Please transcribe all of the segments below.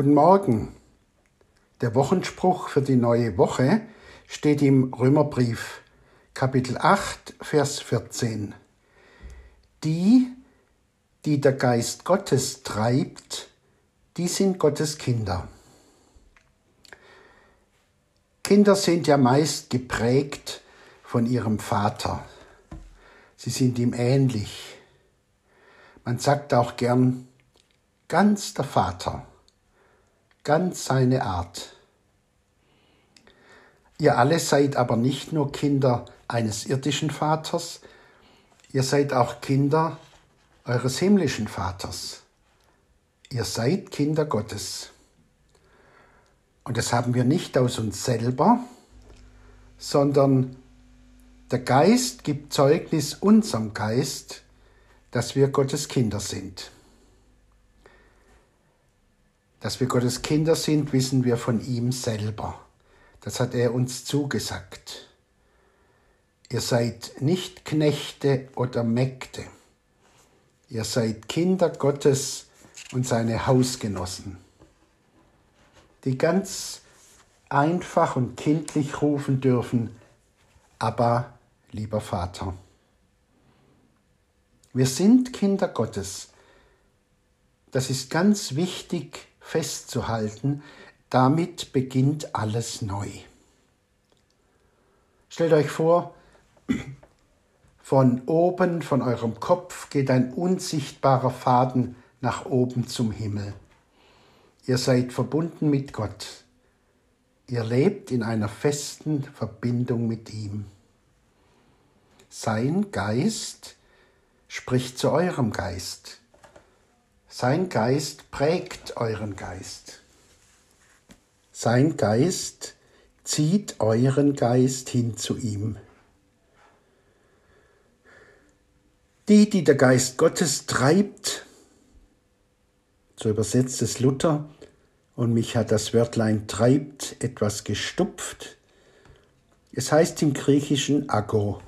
Guten Morgen. Der Wochenspruch für die neue Woche steht im Römerbrief Kapitel 8, Vers 14. Die, die der Geist Gottes treibt, die sind Gottes Kinder. Kinder sind ja meist geprägt von ihrem Vater. Sie sind ihm ähnlich. Man sagt auch gern, ganz der Vater, ganz seine Art. Ihr alle seid aber nicht nur Kinder eines irdischen Vaters, ihr seid auch Kinder eures himmlischen Vaters. Ihr seid Kinder Gottes. Und das haben wir nicht aus uns selber, sondern der Geist gibt Zeugnis unserem Geist, dass wir Gottes Kinder sind. Dass wir Gottes Kinder sind, wissen wir von ihm selber. Das hat er uns zugesagt. Ihr seid nicht Knechte oder Mägde. Ihr seid Kinder Gottes und seine Hausgenossen, die ganz einfach und kindlich rufen dürfen, aber lieber Vater. Wir sind Kinder Gottes. Das ist ganz wichtig festzuhalten. Damit beginnt alles neu. Stellt euch vor, von oben, von eurem Kopf geht ein unsichtbarer Faden nach oben zum Himmel. Ihr seid verbunden mit Gott. Ihr lebt in einer festen Verbindung mit ihm. Sein Geist spricht zu eurem Geist. Sein Geist prägt euren Geist. Sein Geist zieht euren Geist hin zu ihm. Die, die der Geist Gottes treibt, so übersetzt es Luther, und mich hat das Wörtlein treibt etwas gestupft. Es heißt im Griechischen ago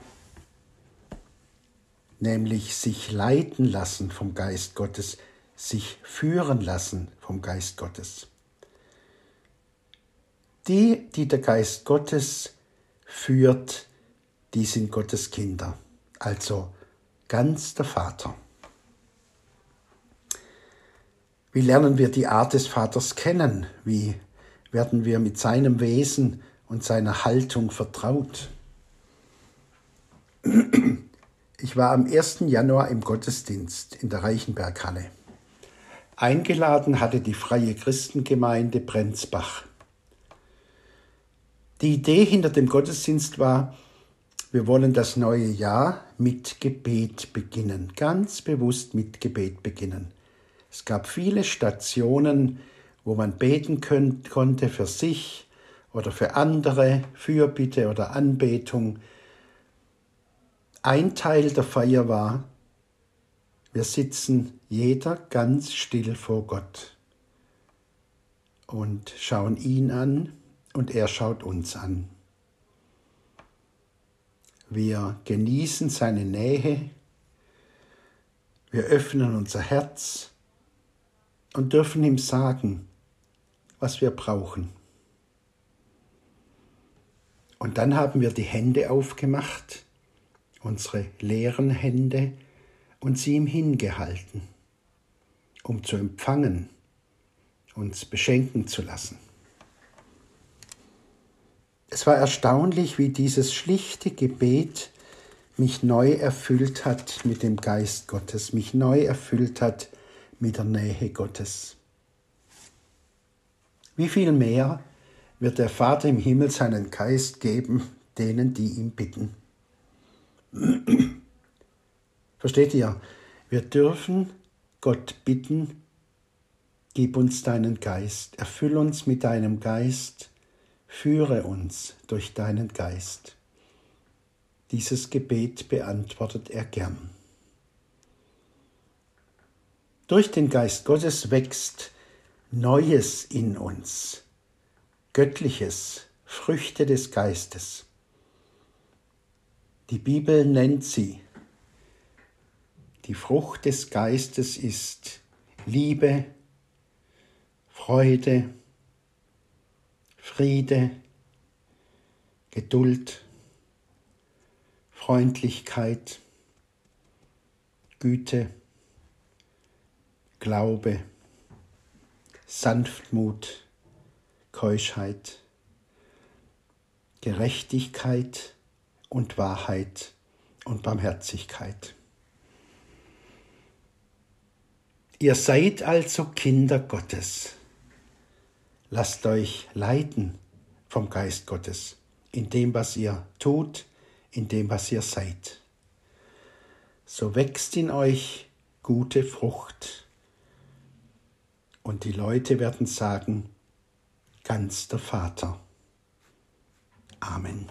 nämlich sich leiten lassen vom Geist Gottes, sich führen lassen vom Geist Gottes. Die, die der Geist Gottes führt, die sind Gottes Kinder, also ganz der Vater. Wie lernen wir die Art des Vaters kennen? Wie werden wir mit seinem Wesen und seiner Haltung vertraut? Ich war am 1. Januar im Gottesdienst in der Reichenberghalle. Eingeladen hatte die Freie Christengemeinde Brenzbach. Die Idee hinter dem Gottesdienst war, wir wollen das neue Jahr mit Gebet beginnen, ganz bewusst mit Gebet beginnen. Es gab viele Stationen, wo man beten können, konnte für sich oder für andere, Fürbitte oder Anbetung, ein Teil der Feier war, wir sitzen jeder ganz still vor Gott und schauen ihn an und er schaut uns an. Wir genießen seine Nähe, wir öffnen unser Herz und dürfen ihm sagen, was wir brauchen. Und dann haben wir die Hände aufgemacht unsere leeren Hände und sie ihm hingehalten, um zu empfangen, uns beschenken zu lassen. Es war erstaunlich, wie dieses schlichte Gebet mich neu erfüllt hat mit dem Geist Gottes, mich neu erfüllt hat mit der Nähe Gottes. Wie viel mehr wird der Vater im Himmel seinen Geist geben, denen, die ihn bitten. Versteht ihr? Wir dürfen Gott bitten, gib uns deinen Geist, erfüll uns mit deinem Geist, führe uns durch deinen Geist. Dieses Gebet beantwortet er gern. Durch den Geist Gottes wächst Neues in uns, Göttliches, Früchte des Geistes. Die Bibel nennt sie. Die Frucht des Geistes ist Liebe, Freude, Friede, Geduld, Freundlichkeit, Güte, Glaube, Sanftmut, Keuschheit, Gerechtigkeit und Wahrheit und Barmherzigkeit. Ihr seid also Kinder Gottes. Lasst euch leiten vom Geist Gottes in dem, was ihr tut, in dem, was ihr seid. So wächst in euch gute Frucht. Und die Leute werden sagen, ganz der Vater. Amen.